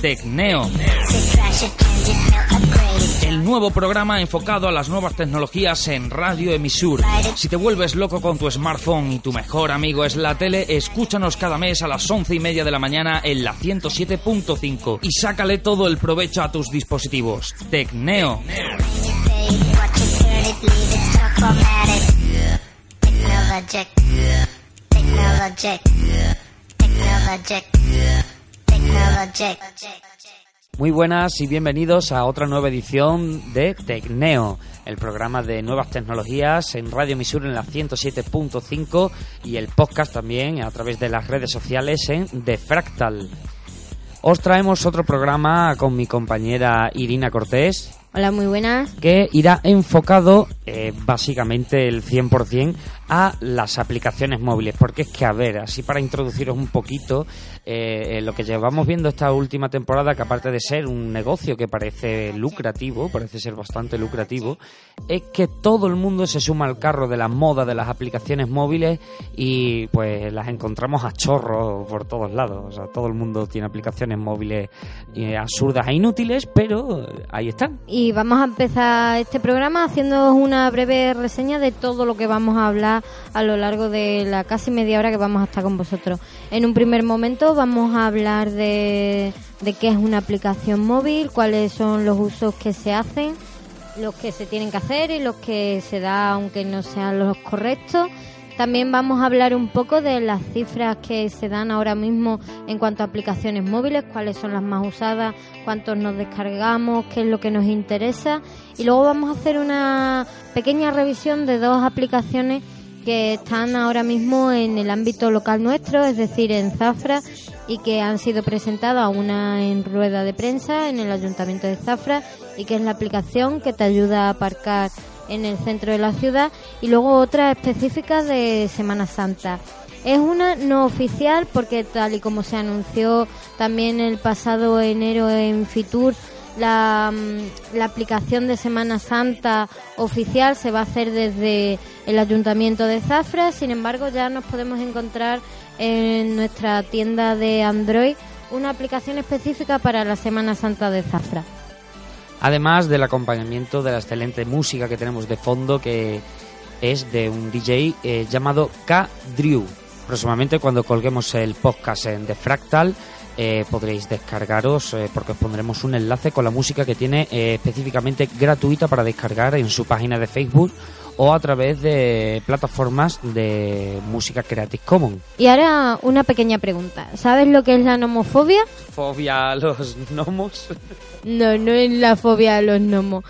Tecneo. El nuevo programa enfocado a las nuevas tecnologías en Radio Emisur. Si te vuelves loco con tu smartphone y tu mejor amigo es la tele, escúchanos cada mes a las once y media de la mañana en la 107.5 y sácale todo el provecho a tus dispositivos. Tecneo. Muy buenas y bienvenidos a otra nueva edición de Tecneo, el programa de nuevas tecnologías en Radio Misur en la 107.5 y el podcast también a través de las redes sociales en The Fractal. Os traemos otro programa con mi compañera Irina Cortés. Hola, muy buenas. Que irá enfocado eh, básicamente el 100% a las aplicaciones móviles. Porque es que, a ver, así para introduciros un poquito, eh, lo que llevamos viendo esta última temporada, que aparte de ser un negocio que parece lucrativo, parece ser bastante lucrativo, es que todo el mundo se suma al carro de la moda de las aplicaciones móviles y pues las encontramos a chorro por todos lados. O sea, todo el mundo tiene aplicaciones móviles eh, absurdas e inútiles, pero ahí están. Y vamos a empezar este programa haciendo una breve reseña de todo lo que vamos a hablar a lo largo de la casi media hora que vamos a estar con vosotros. En un primer momento vamos a hablar de, de qué es una aplicación móvil, cuáles son los usos que se hacen, los que se tienen que hacer y los que se da aunque no sean los correctos. También vamos a hablar un poco de las cifras que se dan ahora mismo en cuanto a aplicaciones móviles, cuáles son las más usadas, cuántos nos descargamos, qué es lo que nos interesa. Y luego vamos a hacer una pequeña revisión de dos aplicaciones que están ahora mismo en el ámbito local nuestro, es decir, en Zafra, y que han sido presentadas una en rueda de prensa en el Ayuntamiento de Zafra, y que es la aplicación que te ayuda a aparcar en el centro de la ciudad, y luego otra específica de Semana Santa. Es una no oficial porque tal y como se anunció también el pasado enero en Fitur, la, la, aplicación de Semana Santa oficial se va a hacer desde el Ayuntamiento de Zafra, sin embargo ya nos podemos encontrar en nuestra tienda de Android una aplicación específica para la Semana Santa de Zafra. Además del acompañamiento de la excelente música que tenemos de fondo que es de un DJ eh, llamado K. Drew. Próximamente cuando colguemos el podcast en The Fractal eh, podréis descargaros eh, porque os pondremos un enlace con la música que tiene eh, específicamente gratuita para descargar en su página de Facebook o a través de plataformas de música Creative Commons. Y ahora una pequeña pregunta. ¿Sabes lo que es la nomofobia? ¿Fobia a los gnomos? No, no es la fobia a los gnomos.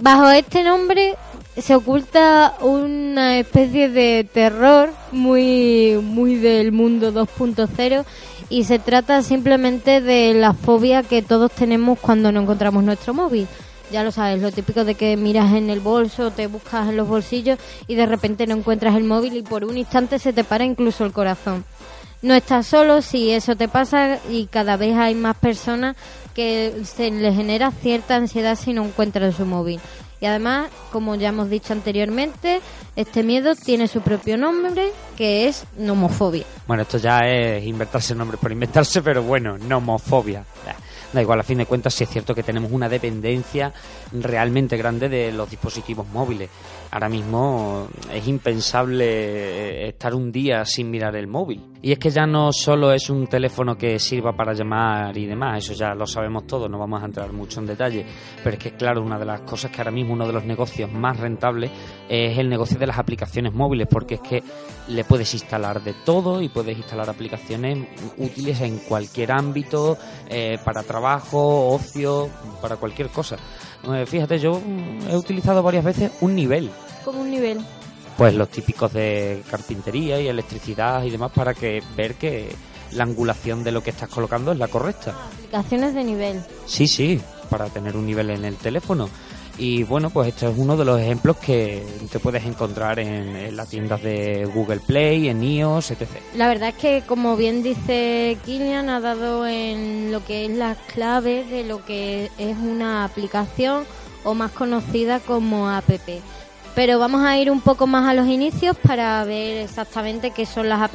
Bajo este nombre se oculta una especie de terror muy, muy del mundo 2.0 y se trata simplemente de la fobia que todos tenemos cuando no encontramos nuestro móvil. Ya lo sabes, lo típico de que miras en el bolso, te buscas en los bolsillos y de repente no encuentras el móvil y por un instante se te para incluso el corazón. No estás solo si eso te pasa y cada vez hay más personas que se les genera cierta ansiedad si no encuentran su móvil. Y además, como ya hemos dicho anteriormente, este miedo tiene su propio nombre, que es nomofobia. Bueno, esto ya es inventarse el nombre por inventarse, pero bueno, nomofobia. Da igual, a fin de cuentas, sí es cierto que tenemos una dependencia realmente grande de los dispositivos móviles. Ahora mismo es impensable estar un día sin mirar el móvil. Y es que ya no solo es un teléfono que sirva para llamar y demás, eso ya lo sabemos todos, no vamos a entrar mucho en detalle. Pero es que, claro, una de las cosas que ahora mismo uno de los negocios más rentables es el negocio de las aplicaciones móviles, porque es que le puedes instalar de todo y puedes instalar aplicaciones útiles en cualquier ámbito, eh, para trabajo, ocio, para cualquier cosa. Eh, fíjate, yo he utilizado varias veces un nivel. ¿Como un nivel? Pues los típicos de carpintería y electricidad y demás para que ver que la angulación de lo que estás colocando es la correcta. Aplicaciones de nivel. Sí, sí, para tener un nivel en el teléfono. Y bueno, pues este es uno de los ejemplos que te puedes encontrar en, las tiendas de Google Play, en iOS, etc. La verdad es que, como bien dice Kilian, ha dado en lo que es las claves de lo que es una aplicación o más conocida como app. Pero vamos a ir un poco más a los inicios para ver exactamente qué son las app.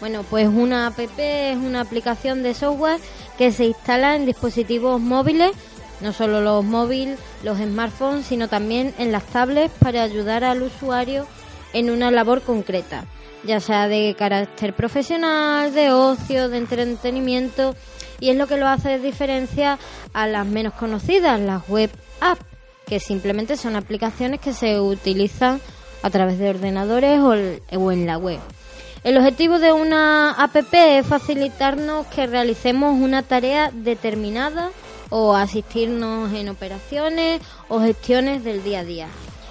Bueno, pues una app es una aplicación de software que se instala en dispositivos móviles no solo los móviles, los smartphones, sino también en las tablets para ayudar al usuario en una labor concreta, ya sea de carácter profesional, de ocio, de entretenimiento, y es lo que lo hace de diferencia a las menos conocidas, las web apps, que simplemente son aplicaciones que se utilizan a través de ordenadores o en la web. El objetivo de una app es facilitarnos que realicemos una tarea determinada o asistirnos en operaciones o gestiones del día a día.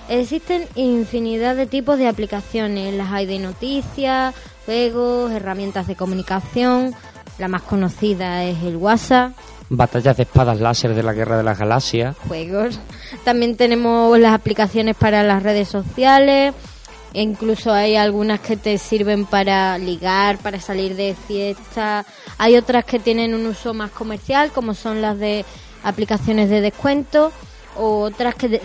Existen infinidad de tipos de aplicaciones, las hay de noticias, juegos, herramientas de comunicación, la más conocida es el WhatsApp. Batallas de espadas láser de la Guerra de las Galaxias. Juegos. También tenemos las aplicaciones para las redes sociales, e incluso hay algunas que te sirven para ligar, para salir de fiesta. Hay otras que tienen un uso más comercial, como son las de aplicaciones de descuento, o otras que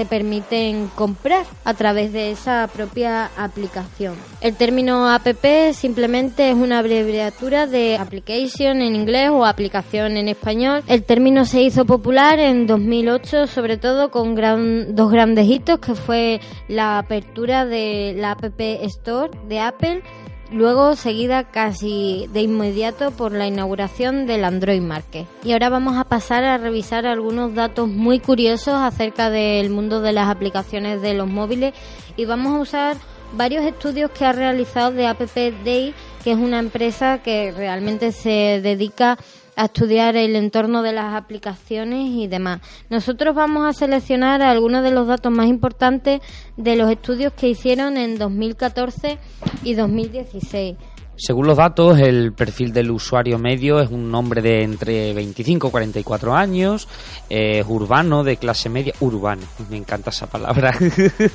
te permiten comprar a través de esa propia aplicación. El término app simplemente es una abreviatura de application en inglés o aplicación en español. El término se hizo popular en 2008 sobre todo con dos grandes hitos que fue la apertura de la App Store de Apple luego seguida casi de inmediato por la inauguración del Android Market. Y ahora vamos a pasar a revisar algunos datos muy curiosos acerca del mundo de las aplicaciones de los móviles y vamos a usar varios estudios que ha realizado de App Day, que es una empresa que realmente se dedica a estudiar el entorno de las aplicaciones y demás. Nosotros vamos a seleccionar algunos de los datos más importantes de los estudios que hicieron en 2014 y 2016. Según los datos, el perfil del usuario medio es un hombre de entre 25 y 44 años, es urbano, de clase media, urbano, me encanta esa palabra,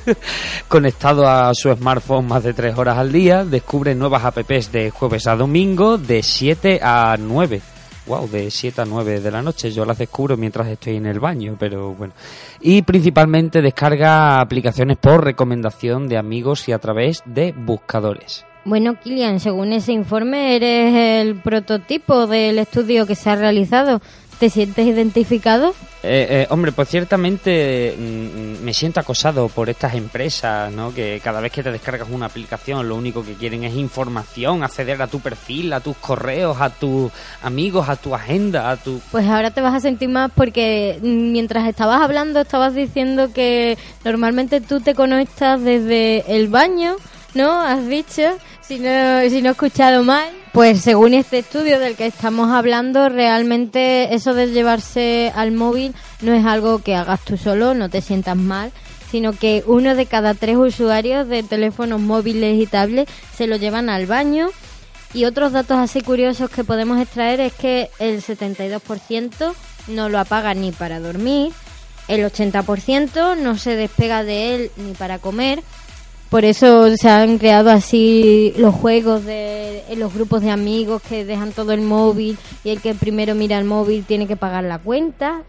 conectado a su smartphone más de 3 horas al día, descubre nuevas apps de jueves a domingo de 7 a 9 wow, de 7 a 9 de la noche. Yo las descubro mientras estoy en el baño, pero bueno. Y principalmente descarga aplicaciones por recomendación de amigos y a través de buscadores. Bueno, Kilian, según ese informe, eres el prototipo del estudio que se ha realizado. ¿Te sientes identificado? Eh, eh, hombre, pues ciertamente mm, me siento acosado por estas empresas, ¿no? Que cada vez que te descargas una aplicación lo único que quieren es información, acceder a tu perfil, a tus correos, a tus amigos, a tu agenda, a tu... Pues ahora te vas a sentir más porque mientras estabas hablando estabas diciendo que normalmente tú te conectas desde el baño, ¿no? Has dicho, si no, si no he escuchado mal. Pues según este estudio del que estamos hablando, realmente eso de llevarse al móvil no es algo que hagas tú solo, no te sientas mal, sino que uno de cada tres usuarios de teléfonos móviles y tablets se lo llevan al baño. Y otros datos así curiosos que podemos extraer es que el 72% no lo apaga ni para dormir, el 80% no se despega de él ni para comer, por eso se han creado así los juegos de los grupos de amigos que dejan todo el móvil y el que primero mira el móvil tiene que pagar la cuenta.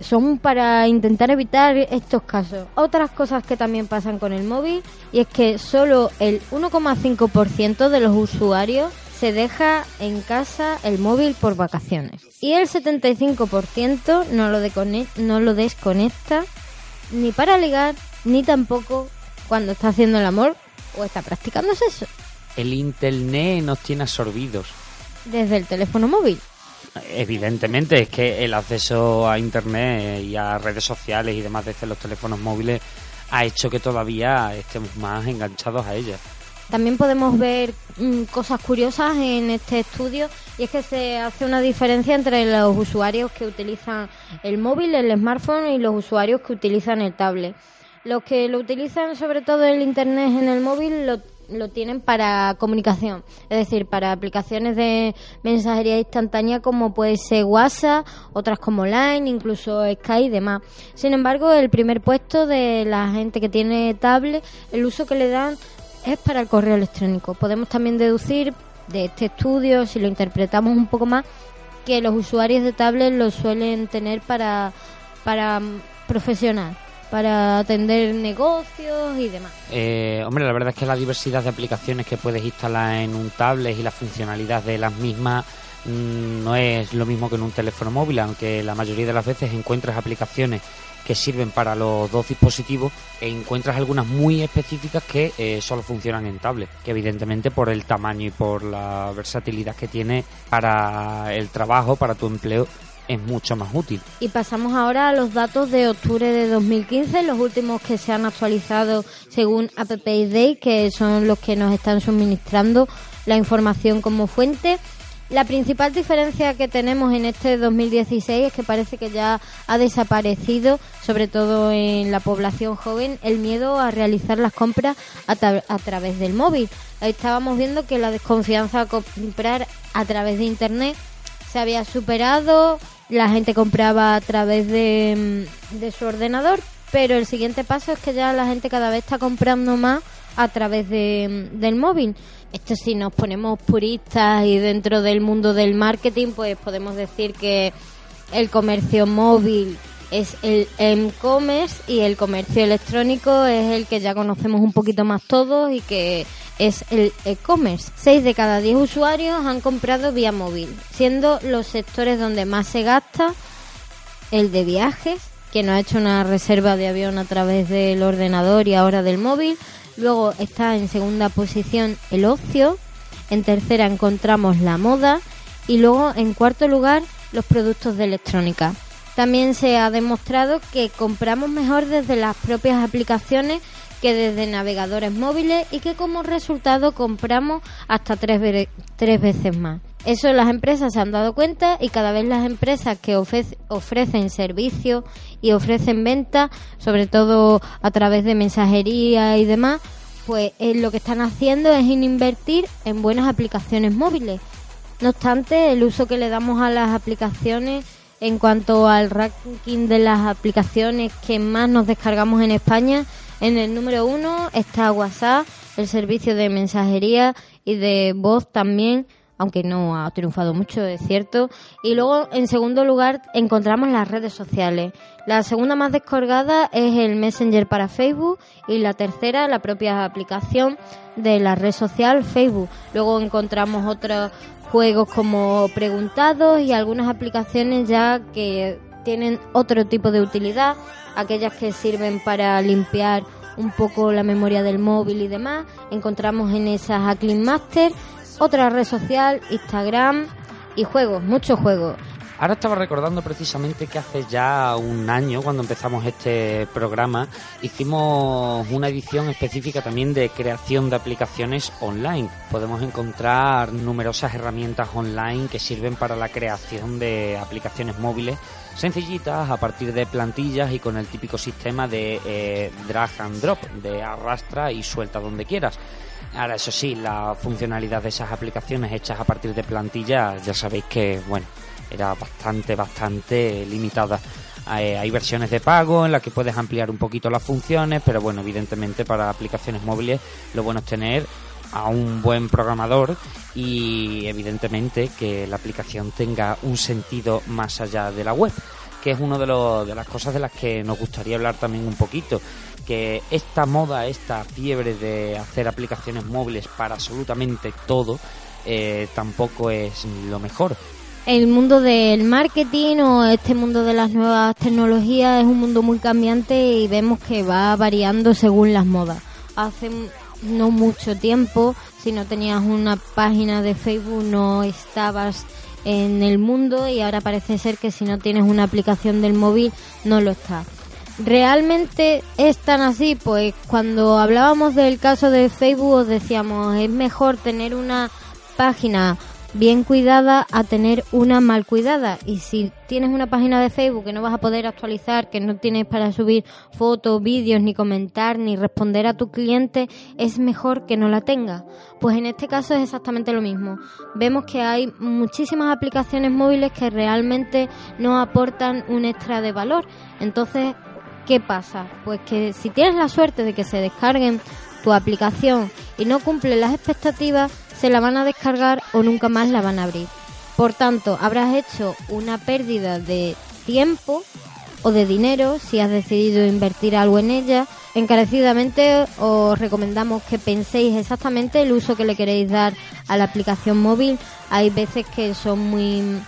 son para intentar evitar estos casos. Otras cosas que también pasan con el móvil y es que solo el 1,5% de los usuarios se deja en casa el móvil por vacaciones. Y el 75% no lo, no lo desconecta ni para ligar ni tampoco cuando está haciendo el amor o está practicando sexo. El internet nos tiene absorbidos. Desde el teléfono móvil. Evidentemente, es que el acceso a internet y a redes sociales y demás desde los teléfonos móviles ha hecho que todavía estemos más enganchados a ellas. También podemos ver mm, cosas curiosas en este estudio y es que se hace una diferencia entre los usuarios que utilizan el móvil, el smartphone y los usuarios que utilizan el tablet. Los que lo utilizan sobre todo el internet en el móvil lo lo tienen para comunicación, es decir, para aplicaciones de mensajería instantánea como puede ser WhatsApp, otras como Line, incluso Skype y demás. Sin embargo, el primer puesto de la gente que tiene tablet, el uso que le dan es para el correo electrónico. Podemos también deducir de este estudio, si lo interpretamos un poco más, que los usuarios de tablet lo suelen tener para, para mm, profesional para atender negocios y demás. Eh, hombre, la verdad es que la diversidad de aplicaciones que puedes instalar en un tablet y la funcionalidad de las mismas mm, no es lo mismo que en un teléfono móvil, aunque la mayoría de las veces encuentras aplicaciones que sirven para los dos dispositivos e encuentras algunas muy específicas que eh, solo funcionan en tablet, que evidentemente por el tamaño y por la versatilidad que tiene para el trabajo, para tu empleo, es mucho más útil. Y pasamos ahora a los datos de octubre de 2015, los últimos que se han actualizado según AppPay que son los que nos están suministrando la información como fuente. La principal diferencia que tenemos en este 2016 es que parece que ya ha desaparecido, sobre todo en la población joven, el miedo a realizar las compras a, a través del móvil. Estábamos viendo que la desconfianza a comprar a través de Internet se había superado, la gente compraba a través de, mm, de, su ordenador, pero el siguiente paso es que ya la gente cada vez está comprando más a través mm, del móvil. Esto si nos ponemos puristas y dentro del mundo del marketing, pues podemos decir que el comercio móvil es el e-commerce y el comercio electrónico es el que ya conocemos un poquito más todos y que es el e-commerce. 6 de cada 10 usuarios han comprado vía móvil, siendo los sectores donde más se gasta el de viajes, que no ha hecho una reserva de avión a través del ordenador y ahora del móvil. Luego está en segunda posición el ocio. En tercera encontramos la moda. Y luego en cuarto lugar los productos de electrónica. También se ha demostrado que compramos mejor desde las propias aplicaciones que desde navegadores móviles y que como resultado compramos hasta tres, tres veces más. Eso las empresas se han dado cuenta y cada vez las empresas que ofrecen servicios y ofrecen ventas, sobre todo a través de mensajería y demás, pues eh, lo que están haciendo es invertir en buenas aplicaciones móviles. No obstante, el uso que le damos a las aplicaciones en cuanto al ranking de las aplicaciones que más nos descargamos en España en el número uno está WhatsApp, el servicio de mensajería y de voz también, aunque no ha triunfado mucho, es cierto. Y luego, en segundo lugar, encontramos las redes sociales. La segunda más descargada es el Messenger para Facebook y la tercera, la propia aplicación de la red social Facebook. Luego encontramos otros juegos como preguntados y algunas aplicaciones ya que tienen otro tipo de utilidad, aquellas que sirven para limpiar un poco la memoria del móvil y demás. Encontramos en esas a Clean Master, otra red social, Instagram y juegos, muchos juegos. Ahora estaba recordando precisamente que hace ya un año, cuando empezamos este programa, hicimos una edición específica también de creación de aplicaciones online. Podemos encontrar numerosas herramientas online que sirven para la creación de aplicaciones móviles sencillitas a partir de plantillas y con el típico sistema de eh, drag and drop, de arrastra y suelta donde quieras. Ahora, eso sí, la funcionalidad de esas aplicaciones hechas a partir de plantillas, ya sabéis que, bueno, era bastante, bastante limitada. Hay, versiones de pago en las que puedes ampliar un poquito las funciones, pero bueno, evidentemente para aplicaciones móviles lo bueno es tener a un buen programador y evidentemente que la aplicación tenga un sentido más allá de la web, que es una de, de las cosas de las que nos gustaría hablar también un poquito, que esta moda, esta fiebre de hacer aplicaciones móviles para absolutamente todo, eh, tampoco es lo mejor el mundo del marketing o este mundo de las nuevas tecnologías es un mundo muy cambiante y vemos que va variando según las modas. Hace no mucho tiempo, si no tenías una página de Facebook no estabas en el mundo y ahora parece ser que si no tienes una aplicación del móvil no lo estás. ¿Realmente es tan así? Pues cuando hablábamos del caso de Facebook os decíamos es mejor tener una página bien cuidada a tener una mal cuidada. Y si tienes una página de Facebook que no vas a poder actualizar, que no tienes para subir fotos, vídeos, ni comentar, ni responder a tu cliente, es mejor que no la tengas. Pues en este caso es exactamente lo mismo. Vemos que hay muchísimas aplicaciones móviles que realmente no aportan un extra de valor. Entonces, ¿qué pasa? Pues que si tienes la suerte de que se descarguen tu aplicación y no cumple las expectativas, se la van a descargar o nunca más la van a abrir. Por tanto, habrás hecho una pérdida de tiempo o de dinero si has decidido invertir algo en ella. Encarecidamente os recomendamos que penséis exactamente el uso que le queréis dar a la aplicación móvil. Hay veces que son muy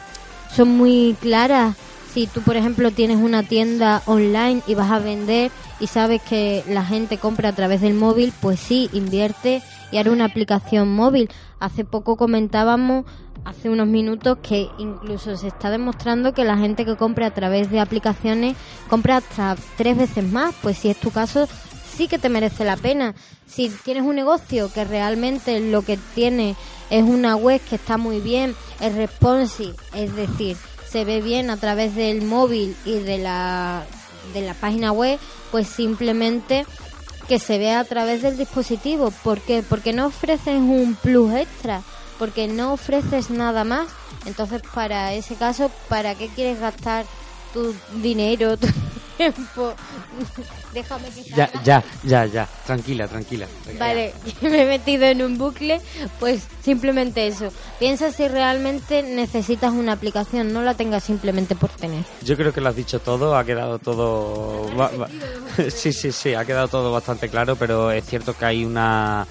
son muy claras. Si tú, por ejemplo, tienes una tienda online y vas a vender y sabes que la gente compra a través del móvil, pues sí, invierte y hará una aplicación móvil. Hace poco comentábamos, hace unos minutos, que incluso se está demostrando que la gente que compra a través de aplicaciones compra hasta tres veces más. Pues si es tu caso, sí que te merece la pena. Si tienes un negocio que realmente lo que tiene es una web que está muy bien, es responsive, es decir, se ve bien a través del móvil y de la, de la página web, pues simplemente que se vea a través del dispositivo. ¿Por qué? Porque no ofreces un plus extra, porque no ofreces nada más. Entonces, para ese caso, ¿para qué quieres gastar tu dinero, tiempo? Déjame que Ya, salga. ya, ya, ya. Tranquila, tranquila. Vale, me he metido en un bucle, pues simplemente eso. Piensa si realmente necesitas una aplicación, no la tengas simplemente por tener. Yo creo que lo has dicho todo, ha quedado todo... Sí, sí, sí, ha quedado todo bastante claro, pero es cierto que hay una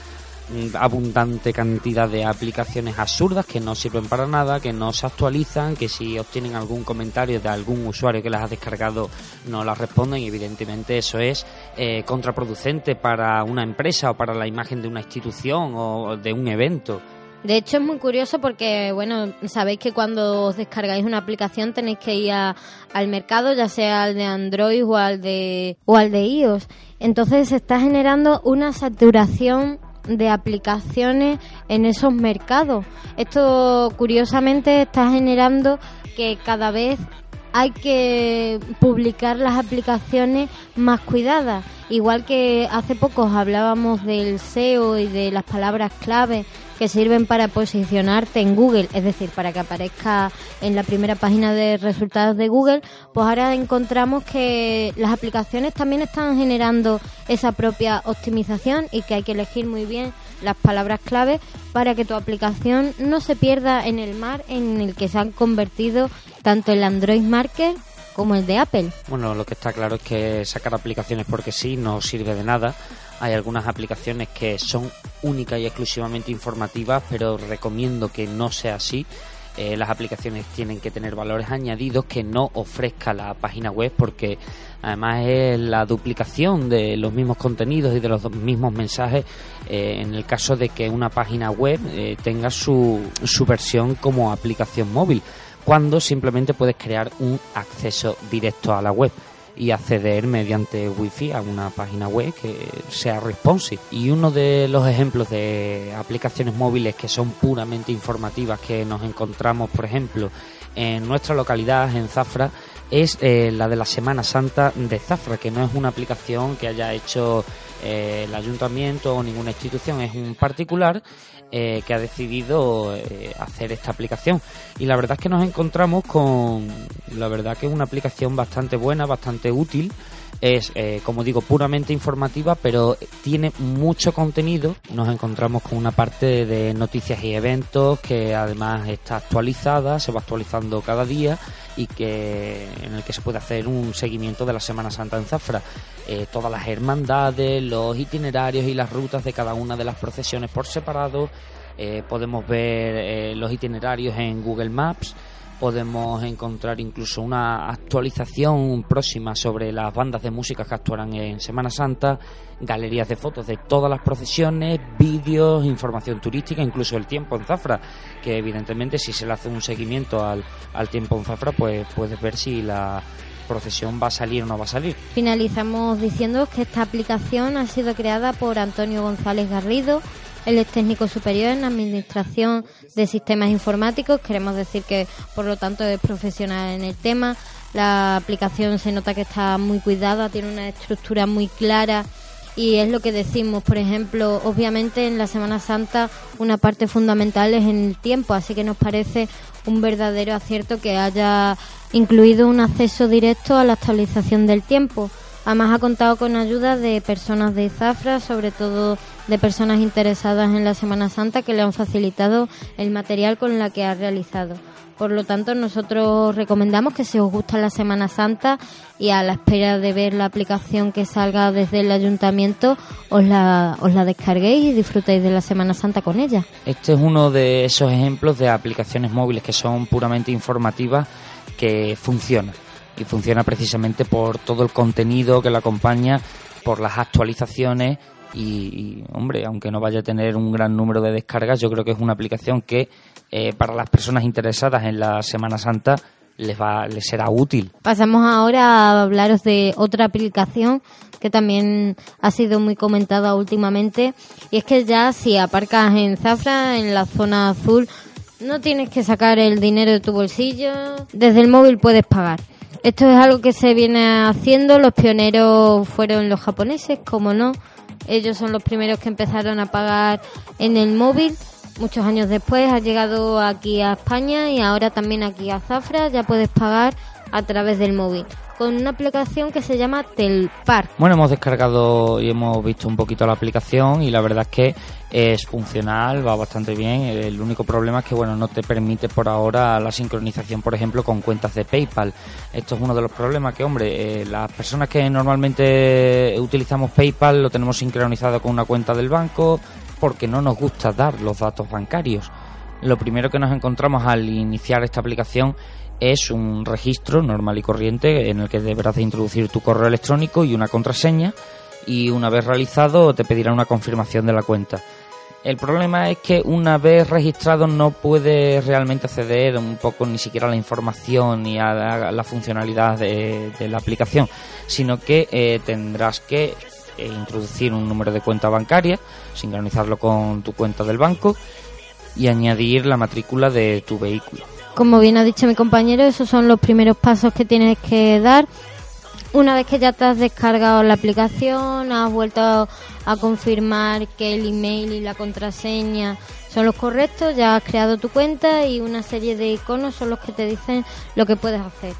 abundante cantidad de aplicaciones absurdas que no sirven para nada, que no se actualizan, que si obtienen algún comentario de algún usuario que las ha descargado no las responden y evidentemente eso es eh, contraproducente para una empresa o para la imagen de una institución o de un evento. De hecho es muy curioso porque, bueno, sabéis que cuando os descargáis una aplicación tenéis que ir a- al mercado, ya sea al de Android o al de, o al de iOS. Entonces se está generando una saturación de aplicaciones en esos mercados. Esto, curiosamente, está generando que cada vez hay que publicar las aplicaciones más cuidadas. Igual que hace poco hablábamos del SEO y de las palabras clave que sirven para posicionarte en Google, es decir, para que aparezca en la primera página de resultados de Google, pues ahora encontramos que las aplicaciones también están generando esa propia optimización y que hay que elegir muy bien las palabras clave para que tu aplicación no se pierda en el mar en el que se han convertido tanto el Android Market como el de Apple. Bueno, lo que está claro es que sacar aplicaciones porque sí no sirve de nada. Hay algunas aplicaciones que son únicas y exclusivamente informativas, pero recomiendo que no sea así. Eh, las aplicaciones tienen que tener valores añadidos que no ofrezca la página web porque además es la duplicación de los mismos contenidos y de los mismos mensajes eh, en el caso de que una página web eh, tenga su, su versión como aplicación móvil cuando simplemente puedes crear un acceso directo a la web y acceder mediante wifi a una página web que sea responsive. Y uno de los ejemplos de aplicaciones móviles que son puramente informativas que nos encontramos, por ejemplo, en nuestra localidad, en Zafra, es eh, la de la Semana Santa de Zafra, que no es una aplicación que haya hecho eh, el ayuntamiento o ninguna institución, es un particular eh, que ha decidido eh, hacer esta aplicación. Y la verdad es que nos encontramos con, la verdad que es una aplicación bastante buena, bastante útil. Es, eh, como digo, puramente informativa, pero tiene mucho contenido. Nos encontramos con una parte de noticias y eventos que además está actualizada, se va actualizando cada día y que en el que se puede hacer un seguimiento de la Semana Santa en Zafra. Eh, todas las hermandades, los itinerarios y las rutas de cada una de las procesiones por separado. Eh, podemos ver los itinerarios en Google Maps. Podemos encontrar incluso una actualización próxima sobre las bandas de música que actuarán en Semana Santa, galerías de fotos de todas las procesiones, vídeos, información turística, incluso el tiempo en Zafra, que evidentemente si se le hace un seguimiento al, al tiempo en Zafra, pues puedes ver si la, procesión va a salir o no va a salir. Finalizamos diciendo que esta aplicación ha sido creada por Antonio González Garrido, él es técnico superior en Administración de Sistemas Informáticos, queremos decir que por lo tanto es profesional en el tema. La aplicación se nota que está muy cuidada, tiene una estructura muy clara y es lo que decimos, por ejemplo, obviamente en la Semana Santa una parte fundamental es en el tiempo, así que nos parece un verdadero acierto que haya incluido un acceso directo a la actualización del tiempo. Además ha contado con ayuda de personas de Zafra, sobre todo de personas interesadas en la Semana Santa que le han facilitado el material con la que ha realizado. Por lo tanto, nosotros recomendamos que si os gusta la Semana Santa y a la espera de ver la aplicación que salga desde el ayuntamiento, os la, os la descarguéis y disfrutéis de la Semana Santa con ella. Este es uno de esos ejemplos de aplicaciones móviles que son puramente informativas que funcionan. Y funciona precisamente por todo el contenido que la acompaña, por las actualizaciones y, hombre, aunque no vaya a tener un gran número de descargas, yo creo que es una aplicación que eh, para las personas interesadas en la Semana Santa les va les será útil. Pasamos ahora a hablaros de otra aplicación que también ha sido muy comentada últimamente y es que ya si aparcas en Zafra, en la zona azul, no tienes que sacar el dinero de tu bolsillo, desde el móvil puedes pagar. Esto es algo que se viene haciendo, los pioneros fueron los japoneses, como no, ellos son los primeros que empezaron a pagar en el móvil. Muchos años después ha llegado aquí a España y ahora también aquí a Zafra ya puedes pagar a través del móvil con una aplicación que se llama Telpar. Bueno, hemos descargado y hemos visto un poquito la aplicación y la verdad es que es funcional, va bastante bien. El único problema es que bueno, no te permite por ahora la sincronización, por ejemplo, con cuentas de PayPal. Esto es uno de los problemas que, hombre, eh, las personas que normalmente utilizamos PayPal lo tenemos sincronizado con una cuenta del banco porque no nos gusta dar los datos bancarios. Lo primero que nos encontramos al iniciar esta aplicación es un registro normal y corriente en el que deberás de introducir tu correo electrónico y una contraseña y una vez realizado te pedirá una confirmación de la cuenta. El problema es que una vez registrado no puedes realmente acceder un poco ni siquiera a la información ni a la, funcionalidad de, la aplicación, sino que eh, tendrás que eh, introducir un número de cuenta bancaria, sincronizarlo con tu cuenta del banco y añadir la matrícula de tu vehículo. Como bien ha dicho mi compañero, esos son los primeros pasos que tienes que dar. Una vez que ya te has descargado la aplicación, has vuelto a confirmar que el email y la contraseña son los correctos, ya has creado tu cuenta y una serie de iconos son los que te dicen lo que puedes hacer.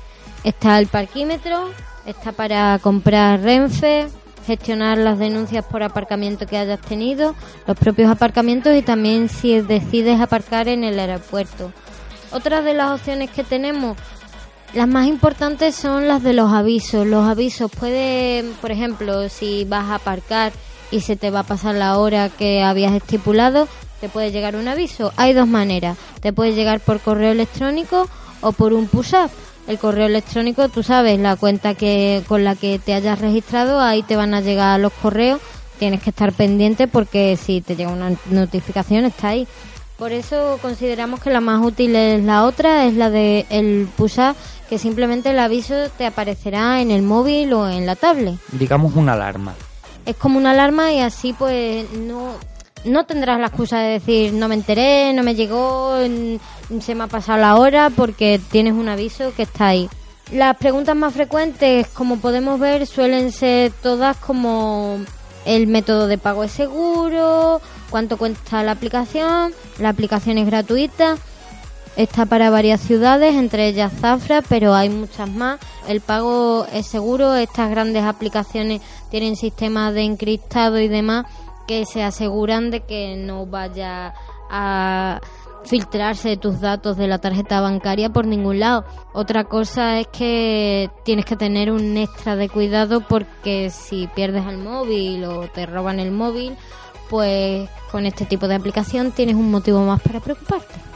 Está el parquímetro, está para comprar Renfe, gestionar las denuncias por aparcamiento que hayas tenido, los propios aparcamientos y también si decides aparcar en el aeropuerto. Otra de las opciones que tenemos, las más importantes son las de los avisos. Los avisos pueden, por ejemplo, si vas a aparcar y se te va a pasar la hora que habías estipulado, te puede llegar un aviso. Hay dos maneras. Te puede llegar por correo electrónico o por un push-up. El correo electrónico, tú sabes, la cuenta que con la que te hayas registrado, ahí te van a llegar los correos. Tienes que estar pendiente porque si te llega una notificación está ahí. Por eso consideramos que la más útil es la otra, es la de el push que simplemente el aviso te aparecerá en el móvil o en la tablet. Digamos una alarma. Es como una alarma y así pues no, no tendrás la excusa de decir no me enteré, no me llegó, se me ha pasado la hora porque tienes un aviso que está ahí. Las preguntas más frecuentes, como podemos ver, suelen ser todas como el método de pago es seguro, cuánto cuesta la aplicación. La aplicación es gratuita. Está para varias ciudades, entre ellas Zafra, pero hay muchas más. El pago es seguro. Estas grandes aplicaciones tienen sistemas de encriptado y demás que se aseguran de que no vaya a filtrarse tus datos de la tarjeta bancaria por ningún lado. Otra cosa es que tienes que tener un extra de cuidado porque si pierdes el móvil o te roban el móvil, pues con este tipo de aplicación tienes un motivo más para preocuparte.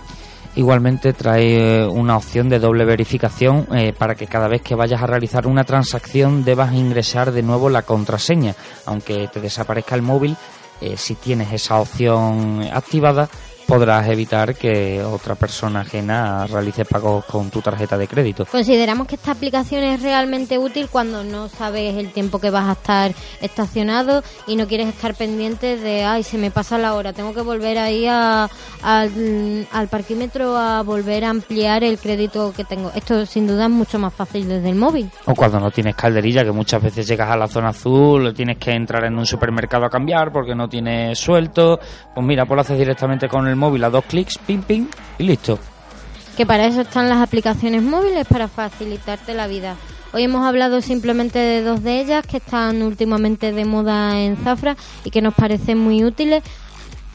Igualmente trae eh, una opción de doble verificación eh, para que cada vez que vayas a realizar una transacción debas ingresar de nuevo la contraseña. Aunque te desaparezca el móvil, eh, si tienes esa opción activada, podrás evitar que otra persona ajena realice pagos con tu tarjeta de crédito. Consideramos que esta aplicación es realmente útil cuando no sabes el tiempo que vas a estar estacionado y no quieres estar pendiente de, ay, se me pasa la hora, tengo que volver ahí a, al, al parquímetro a volver a ampliar el crédito que tengo. Esto sin duda es mucho más fácil desde el móvil. O cuando no tienes calderilla, que muchas veces llegas a la zona azul, tienes que entrar en un supermercado a cambiar porque no tienes suelto. Pues mira, pues lo haces directamente con el móvil a dos clics, ping, ping, y listo. Que para eso están las aplicaciones móviles, para facilitarte la vida. Hoy hemos hablado simplemente de dos de ellas que están últimamente de moda en Zafra y que nos parecen muy útiles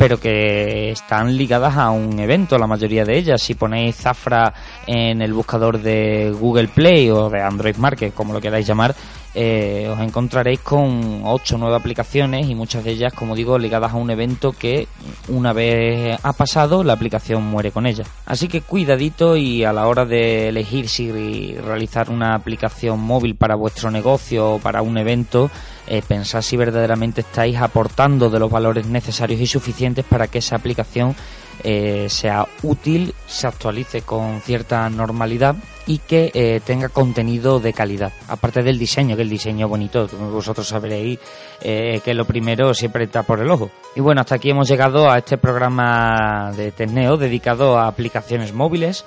pero que están ligadas a un evento, la mayoría de ellas. Si ponéis Zafra en el buscador de Google Play o de Android Market, como lo queráis llamar, eh, os encontraréis con ocho o nueve aplicaciones y muchas de ellas, como digo, ligadas a un evento que una vez ha pasado, la aplicación muere con ella. Así que cuidadito y a la hora de elegir si realizar una aplicación móvil para vuestro negocio o para un evento, eh, pensad si verdaderamente estáis aportando de los valores necesarios y suficientes para que esa aplicación eh, sea útil, se actualice con cierta normalidad y que eh, tenga contenido de calidad. Aparte del diseño, que el diseño bonito, vosotros sabréis eh, que lo primero siempre está por el ojo. Y bueno, hasta aquí hemos llegado a este programa de Tecneo dedicado a aplicaciones móviles.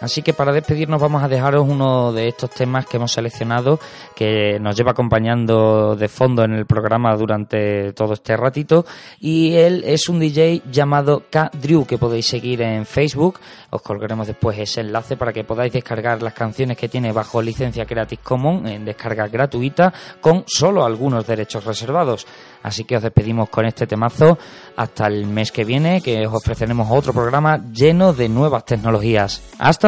Así que para despedirnos vamos a dejaros uno de estos temas que hemos seleccionado, que nos lleva acompañando de fondo en el programa durante todo este ratito. Y él es un DJ llamado K. Drew, que podéis seguir en Facebook. Os colgaremos después ese enlace para que podáis descargar las canciones que tiene bajo licencia Creative Commons en descarga gratuita con solo algunos derechos reservados. Así que os despedimos con este temazo hasta el mes que viene, que os ofreceremos otro programa lleno de nuevas tecnologías. Hasta